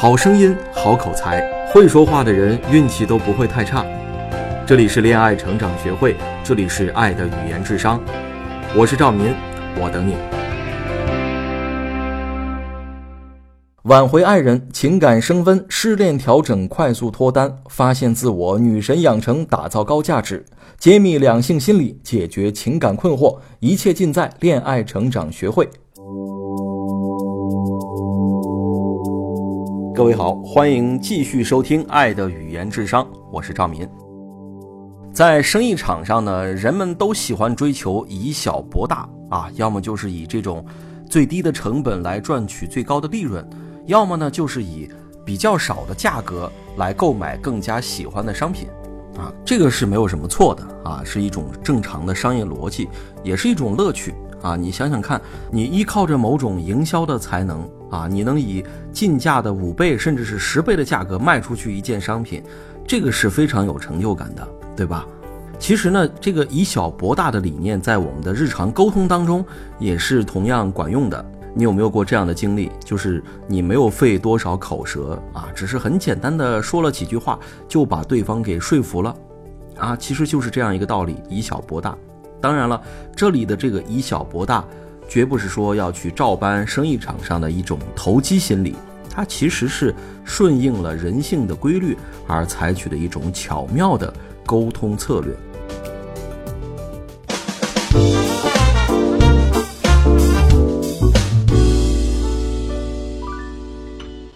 好声音，好口才，会说话的人运气都不会太差。这里是恋爱成长学会，这里是爱的语言智商，我是赵民，我等你。挽回爱人，情感升温，失恋调整，快速脱单，发现自我，女神养成，打造高价值，揭秘两性心理，解决情感困惑，一切尽在恋爱成长学会。各位好，欢迎继续收听《爱的语言智商》，我是赵民。在生意场上呢，人们都喜欢追求以小博大啊，要么就是以这种最低的成本来赚取最高的利润，要么呢就是以比较少的价格来购买更加喜欢的商品啊，这个是没有什么错的啊，是一种正常的商业逻辑，也是一种乐趣。啊，你想想看，你依靠着某种营销的才能啊，你能以进价的五倍甚至是十倍的价格卖出去一件商品，这个是非常有成就感的，对吧？其实呢，这个以小博大的理念在我们的日常沟通当中也是同样管用的。你有没有过这样的经历？就是你没有费多少口舌啊，只是很简单的说了几句话就把对方给说服了，啊，其实就是这样一个道理，以小博大。当然了，这里的这个以小博大，绝不是说要去照搬生意场上的一种投机心理，它其实是顺应了人性的规律而采取的一种巧妙的沟通策略。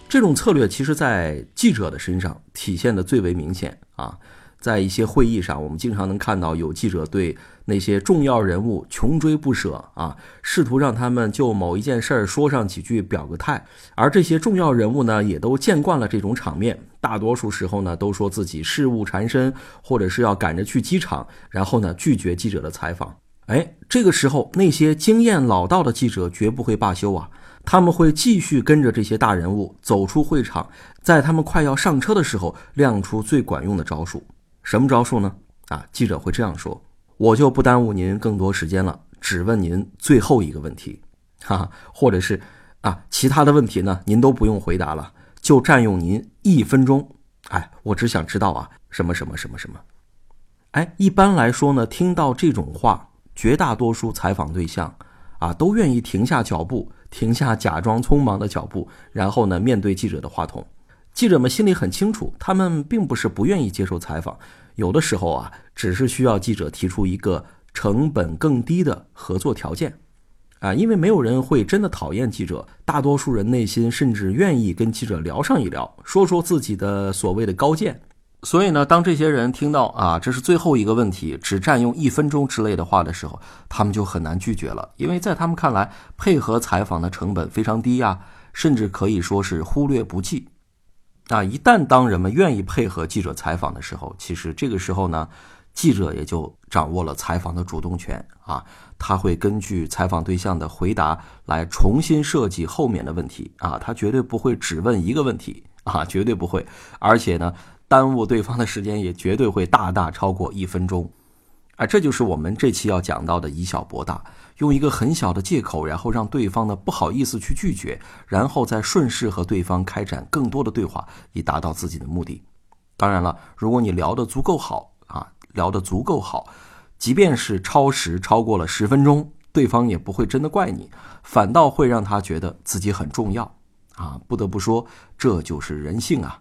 这种策略其实，在记者的身上体现的最为明显啊。在一些会议上，我们经常能看到有记者对那些重要人物穷追不舍啊，试图让他们就某一件事儿说上几句，表个态。而这些重要人物呢，也都见惯了这种场面，大多数时候呢，都说自己事务缠身，或者是要赶着去机场，然后呢，拒绝记者的采访。哎，这个时候，那些经验老道的记者绝不会罢休啊，他们会继续跟着这些大人物走出会场，在他们快要上车的时候，亮出最管用的招数。什么招数呢？啊，记者会这样说：“我就不耽误您更多时间了，只问您最后一个问题，哈哈，或者是啊，其他的问题呢，您都不用回答了，就占用您一分钟。哎，我只想知道啊，什么什么什么什么。哎，一般来说呢，听到这种话，绝大多数采访对象啊，都愿意停下脚步，停下假装匆忙的脚步，然后呢，面对记者的话筒。”记者们心里很清楚，他们并不是不愿意接受采访，有的时候啊，只是需要记者提出一个成本更低的合作条件，啊，因为没有人会真的讨厌记者，大多数人内心甚至愿意跟记者聊上一聊，说说自己的所谓的高见。所以呢，当这些人听到啊，这是最后一个问题，只占用一分钟之类的话的时候，他们就很难拒绝了，因为在他们看来，配合采访的成本非常低呀，甚至可以说是忽略不计。那一旦当人们愿意配合记者采访的时候，其实这个时候呢，记者也就掌握了采访的主动权啊。他会根据采访对象的回答来重新设计后面的问题啊。他绝对不会只问一个问题啊，绝对不会。而且呢，耽误对方的时间也绝对会大大超过一分钟。啊，这就是我们这期要讲到的以小博大。用一个很小的借口，然后让对方呢不好意思去拒绝，然后再顺势和对方开展更多的对话，以达到自己的目的。当然了，如果你聊得足够好啊，聊得足够好，即便是超时超过了十分钟，对方也不会真的怪你，反倒会让他觉得自己很重要啊。不得不说，这就是人性啊。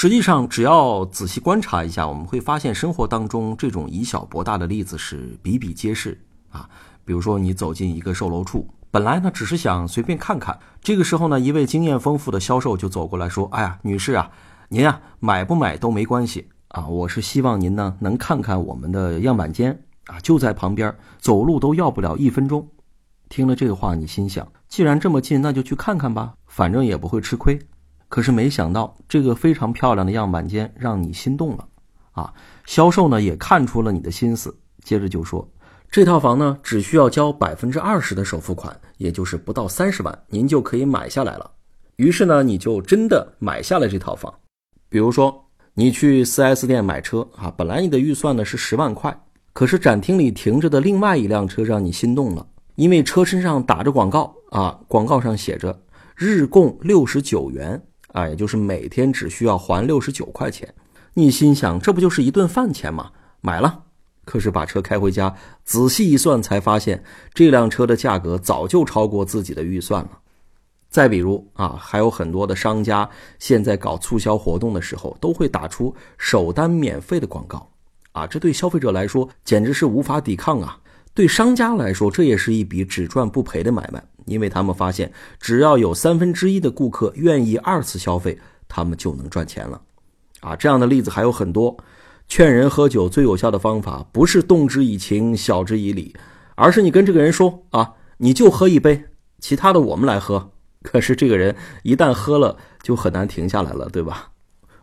实际上，只要仔细观察一下，我们会发现生活当中这种以小博大的例子是比比皆是啊。比如说，你走进一个售楼处，本来呢只是想随便看看，这个时候呢，一位经验丰富的销售就走过来说：“哎呀，女士啊，您啊买不买都没关系啊，我是希望您呢能看看我们的样板间啊，就在旁边，走路都要不了一分钟。”听了这个话，你心想，既然这么近，那就去看看吧，反正也不会吃亏。可是没想到，这个非常漂亮的样板间让你心动了，啊！销售呢也看出了你的心思，接着就说：“这套房呢只需要交百分之二十的首付款，也就是不到三十万，您就可以买下来了。”于是呢，你就真的买下了这套房。比如说，你去 4S 店买车啊，本来你的预算呢是十万块，可是展厅里停着的另外一辆车让你心动了，因为车身上打着广告啊，广告上写着。日供六十九元啊，也就是每天只需要还六十九块钱。你心想，这不就是一顿饭钱吗？买了。可是把车开回家，仔细一算，才发现这辆车的价格早就超过自己的预算了。再比如啊，还有很多的商家现在搞促销活动的时候，都会打出首单免费的广告啊，这对消费者来说简直是无法抵抗啊！对商家来说，这也是一笔只赚不赔的买卖，因为他们发现，只要有三分之一的顾客愿意二次消费，他们就能赚钱了。啊，这样的例子还有很多。劝人喝酒最有效的方法，不是动之以情、晓之以理，而是你跟这个人说啊，你就喝一杯，其他的我们来喝。可是这个人一旦喝了，就很难停下来了，对吧？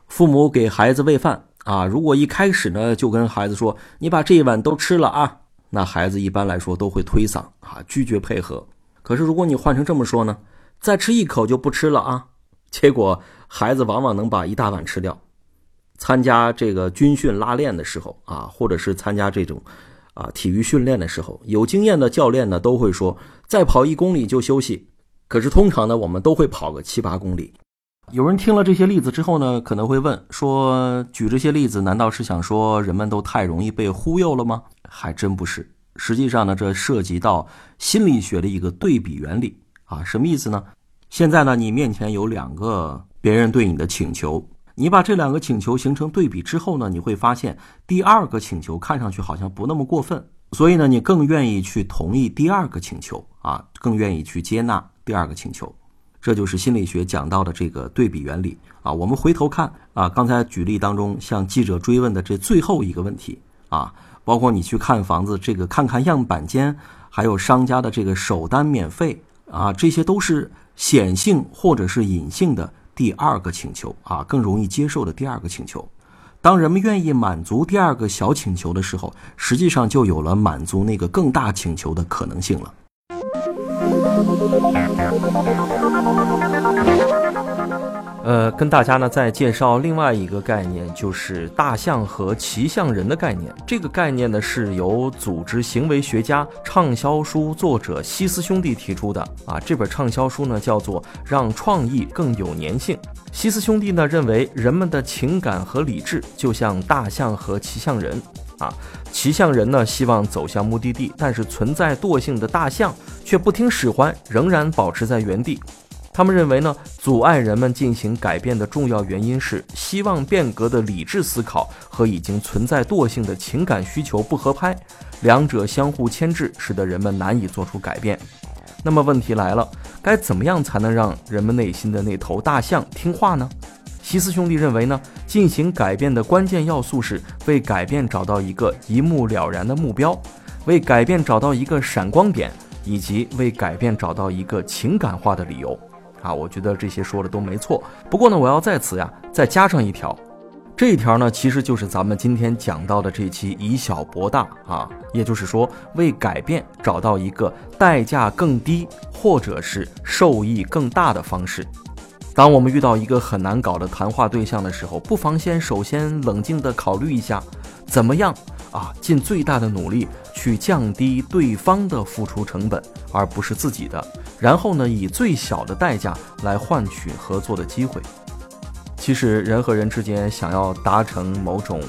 父母给孩子喂饭啊，如果一开始呢就跟孩子说，你把这一碗都吃了啊，那孩子一般来说都会推搡啊，拒绝配合。可是如果你换成这么说呢，再吃一口就不吃了啊，结果孩子往往能把一大碗吃掉。参加这个军训拉练的时候啊，或者是参加这种啊体育训练的时候，有经验的教练呢都会说，再跑一公里就休息。可是通常呢，我们都会跑个七八公里。有人听了这些例子之后呢，可能会问说，举这些例子难道是想说人们都太容易被忽悠了吗？还真不是。实际上呢，这涉及到心理学的一个对比原理啊。什么意思呢？现在呢，你面前有两个别人对你的请求。你把这两个请求形成对比之后呢，你会发现第二个请求看上去好像不那么过分，所以呢，你更愿意去同意第二个请求啊，更愿意去接纳第二个请求。这就是心理学讲到的这个对比原理啊。我们回头看啊，刚才举例当中向记者追问的这最后一个问题啊，包括你去看房子这个看看样板间，还有商家的这个首单免费啊，这些都是显性或者是隐性的。第二个请求啊，更容易接受的第二个请求，当人们愿意满足第二个小请求的时候，实际上就有了满足那个更大请求的可能性了。呃，跟大家呢再介绍另外一个概念，就是大象和骑象人的概念。这个概念呢是由组织行为学家、畅销书作者西斯兄弟提出的啊。这本畅销书呢叫做《让创意更有粘性》。西斯兄弟呢认为，人们的情感和理智就像大象和骑象人啊。骑象人呢希望走向目的地，但是存在惰性的大象却不听使唤，仍然保持在原地。他们认为呢，阻碍人们进行改变的重要原因是希望变革的理智思考和已经存在惰性的情感需求不合拍，两者相互牵制，使得人们难以做出改变。那么问题来了，该怎么样才能让人们内心的那头大象听话呢？西斯兄弟认为呢，进行改变的关键要素是为改变找到一个一目了然的目标，为改变找到一个闪光点，以及为改变找到一个情感化的理由。啊，我觉得这些说的都没错。不过呢，我要在此呀再加上一条，这一条呢其实就是咱们今天讲到的这期以小博大啊，也就是说为改变找到一个代价更低或者是受益更大的方式。当我们遇到一个很难搞的谈话对象的时候，不妨先首先冷静地考虑一下，怎么样啊尽最大的努力去降低对方的付出成本，而不是自己的。然后呢，以最小的代价来换取合作的机会。其实人和人之间想要达成某种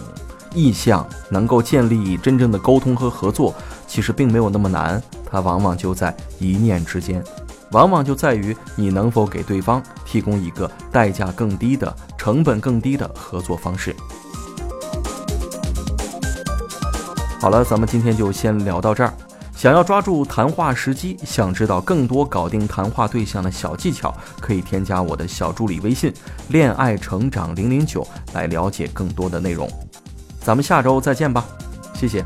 意向，能够建立真正的沟通和合作，其实并没有那么难。它往往就在一念之间，往往就在于你能否给对方提供一个代价更低的、成本更低的合作方式。好了，咱们今天就先聊到这儿。想要抓住谈话时机，想知道更多搞定谈话对象的小技巧，可以添加我的小助理微信“恋爱成长零零九”来了解更多的内容。咱们下周再见吧，谢谢。